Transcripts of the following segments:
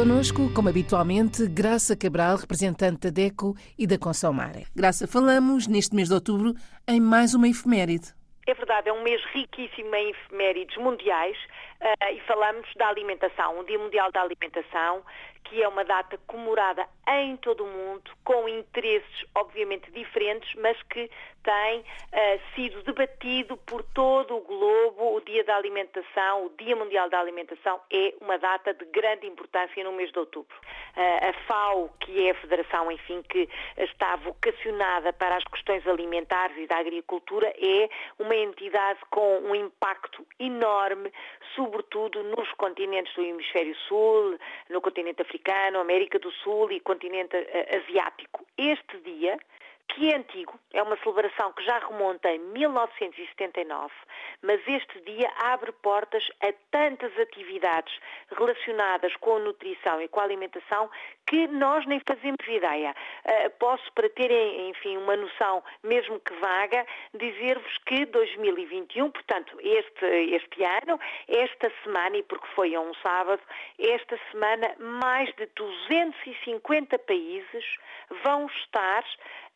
Conosco, como habitualmente, Graça Cabral, representante da DECO e da Consomare. Graça, falamos neste mês de outubro em mais uma efeméride. É verdade, é um mês riquíssimo em efemérides mundiais uh, e falamos da alimentação, o Dia Mundial da Alimentação, que é uma data comemorada em todo o mundo, com interesses obviamente diferentes, mas que tem uh, sido debatido por todo o globo. O Dia da Alimentação, o Dia Mundial da Alimentação, é uma data de grande importância no mês de outubro. Uh, a FAO, que é a federação, enfim, que está vocacionada para as questões alimentares e da agricultura, é uma entidade com um impacto enorme, sobretudo nos continentes do Hemisfério Sul, no continente africano, América do Sul e continente eh, asiático. Este dia que é antigo, é uma celebração que já remonta em 1979, mas este dia abre portas a tantas atividades relacionadas com a nutrição e com a alimentação que nós nem fazemos ideia. Uh, posso, para terem, enfim, uma noção, mesmo que vaga, dizer-vos que 2021, portanto, este, este ano, esta semana, e porque foi a um sábado, esta semana, mais de 250 países vão estar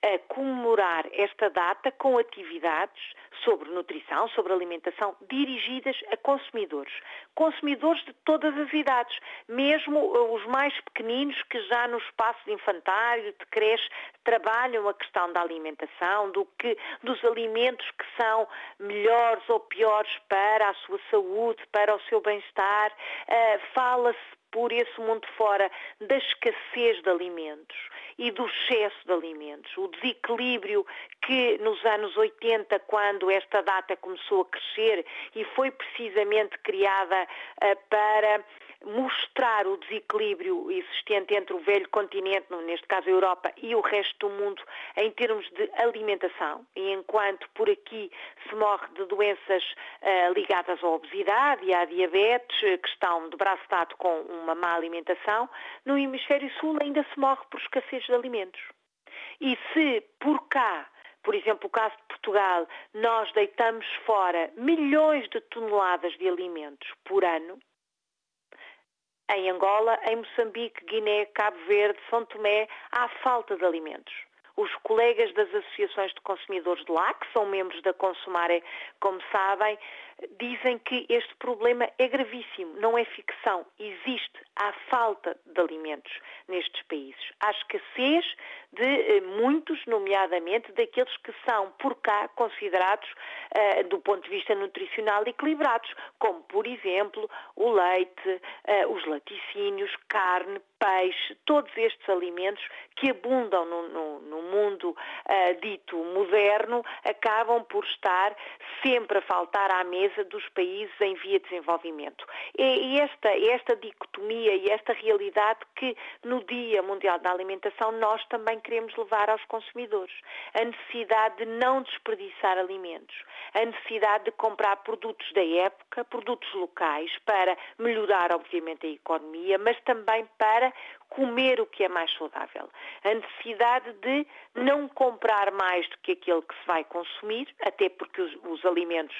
a comemorar esta data com atividades sobre nutrição, sobre alimentação, dirigidas a consumidores. Consumidores de todas as idades, mesmo uh, os mais pequeninos que já no espaço de infantário, de creche, trabalham a questão da alimentação, do que, dos alimentos que são melhores ou piores para a sua saúde, para o seu bem-estar. Uh, Fala-se por esse mundo fora da escassez de alimentos e do excesso de alimentos, o desequilíbrio que nos anos 80, quando esta data começou a crescer e foi precisamente criada uh, para mostrar o desequilíbrio existente entre o velho continente, neste caso a Europa, e o resto do mundo em termos de alimentação. E enquanto por aqui se morre de doenças uh, ligadas à obesidade e à diabetes, eh, que estão de braço dado com uma má alimentação, no hemisfério sul ainda se morre por escassez de alimentos. E se por cá por exemplo, o caso de Portugal, nós deitamos fora milhões de toneladas de alimentos por ano, em Angola, em Moçambique, Guiné, Cabo Verde, São Tomé, há falta de alimentos. Os colegas das associações de consumidores de lá, que são membros da Consumare, como sabem, dizem que este problema é gravíssimo, não é ficção. Existe, há falta de alimentos nestes países. Há escassez de eh, muitos, nomeadamente daqueles que são por cá considerados, uh, do ponto de vista nutricional, equilibrados, como, por exemplo, o leite, uh, os laticínios, carne, peixe, todos estes alimentos que abundam no, no, no mundo uh, dito moderno, acabam por estar sempre a faltar à mesa dos países em via de desenvolvimento. É esta, esta dicotomia e esta realidade que no Dia Mundial da Alimentação nós também queremos levar aos consumidores. A necessidade de não desperdiçar alimentos, a necessidade de comprar produtos da época, produtos locais, para melhorar, obviamente, a economia, mas também para comer o que é mais saudável. A necessidade de não comprar mais do que aquele que se vai consumir, até porque os, os alimentos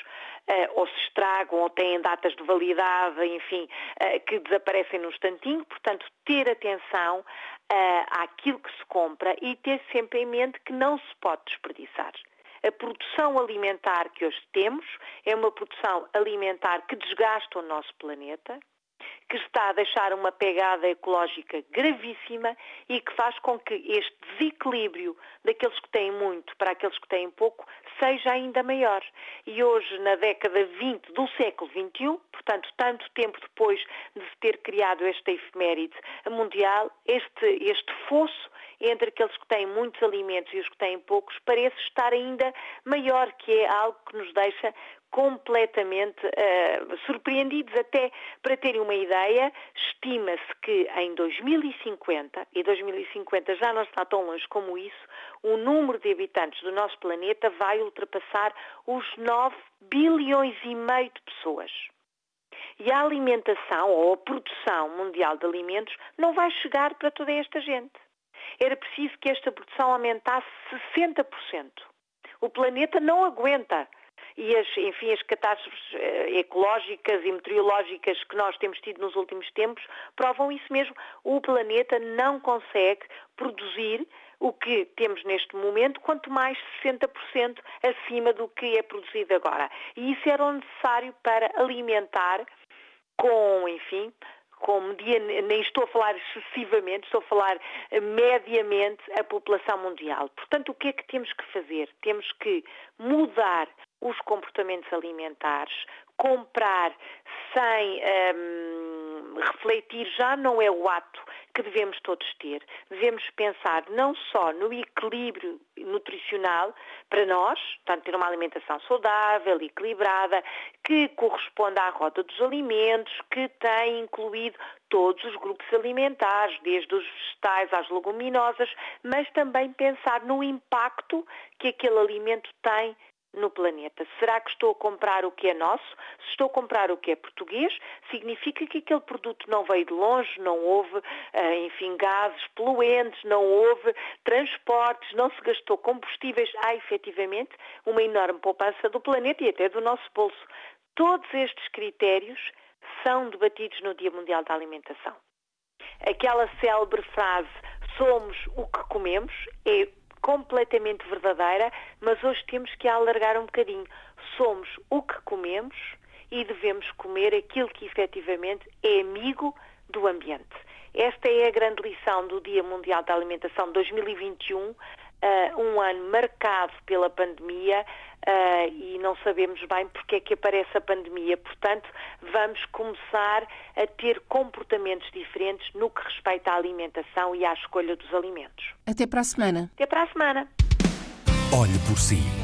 uh, ou se estragam ou têm datas de validade, enfim, uh, que desaparecem num instantinho. Portanto, ter atenção uh, àquilo que se compra e ter sempre em mente que não se pode desperdiçar. A produção alimentar que hoje temos é uma produção alimentar que desgasta o nosso planeta, que está a deixar uma pegada ecológica gravíssima e que faz com que este desequilíbrio daqueles que têm muito para aqueles que têm pouco seja ainda maior. E hoje, na década 20 do século XXI, portanto, tanto tempo depois de se ter criado esta efeméride mundial, este, este fosso entre aqueles que têm muitos alimentos e os que têm poucos parece estar ainda maior, que é algo que nos deixa completamente uh, surpreendidos. Até para terem uma ideia, estima-se que em 2050, e 2050 já não está tão longe como isso, o número de habitantes do nosso planeta vai ultrapassar os 9 bilhões e meio de pessoas. E a alimentação ou a produção mundial de alimentos não vai chegar para toda esta gente. Era preciso que esta produção aumentasse 60%. O planeta não aguenta e as, enfim, as catástrofes uh, ecológicas e meteorológicas que nós temos tido nos últimos tempos provam isso mesmo. O planeta não consegue produzir o que temos neste momento, quanto mais 60% acima do que é produzido agora. E isso era necessário para alimentar com, enfim, nem estou a falar excessivamente, estou a falar mediamente a população mundial. Portanto, o que é que temos que fazer? Temos que mudar os comportamentos alimentares, comprar sem um, refletir, já não é o ato que devemos todos ter. Devemos pensar não só no equilíbrio nutricional para nós, portanto, ter uma alimentação saudável, equilibrada, que corresponda à rota dos alimentos, que tem incluído todos os grupos alimentares, desde os vegetais às leguminosas, mas também pensar no impacto que aquele alimento tem no planeta. Será que estou a comprar o que é nosso? Se estou a comprar o que é português, significa que aquele produto não veio de longe, não houve, eh, enfim, gases poluentes, não houve transportes, não se gastou combustíveis. Há efetivamente uma enorme poupança do planeta e até do nosso bolso. Todos estes critérios são debatidos no Dia Mundial da Alimentação. Aquela célebre frase somos o que comemos é completamente verdadeira, mas hoje temos que alargar um bocadinho. Somos o que comemos e devemos comer aquilo que efetivamente é amigo do ambiente. Esta é a grande lição do Dia Mundial da Alimentação 2021 uh, um ano marcado pela pandemia uh, e não sabemos bem porque é que aparece a pandemia. Portanto, vamos começar a ter comportamentos diferentes no que respeita à alimentação e à escolha dos alimentos. Até para a semana. Até para a semana. Olhe por si.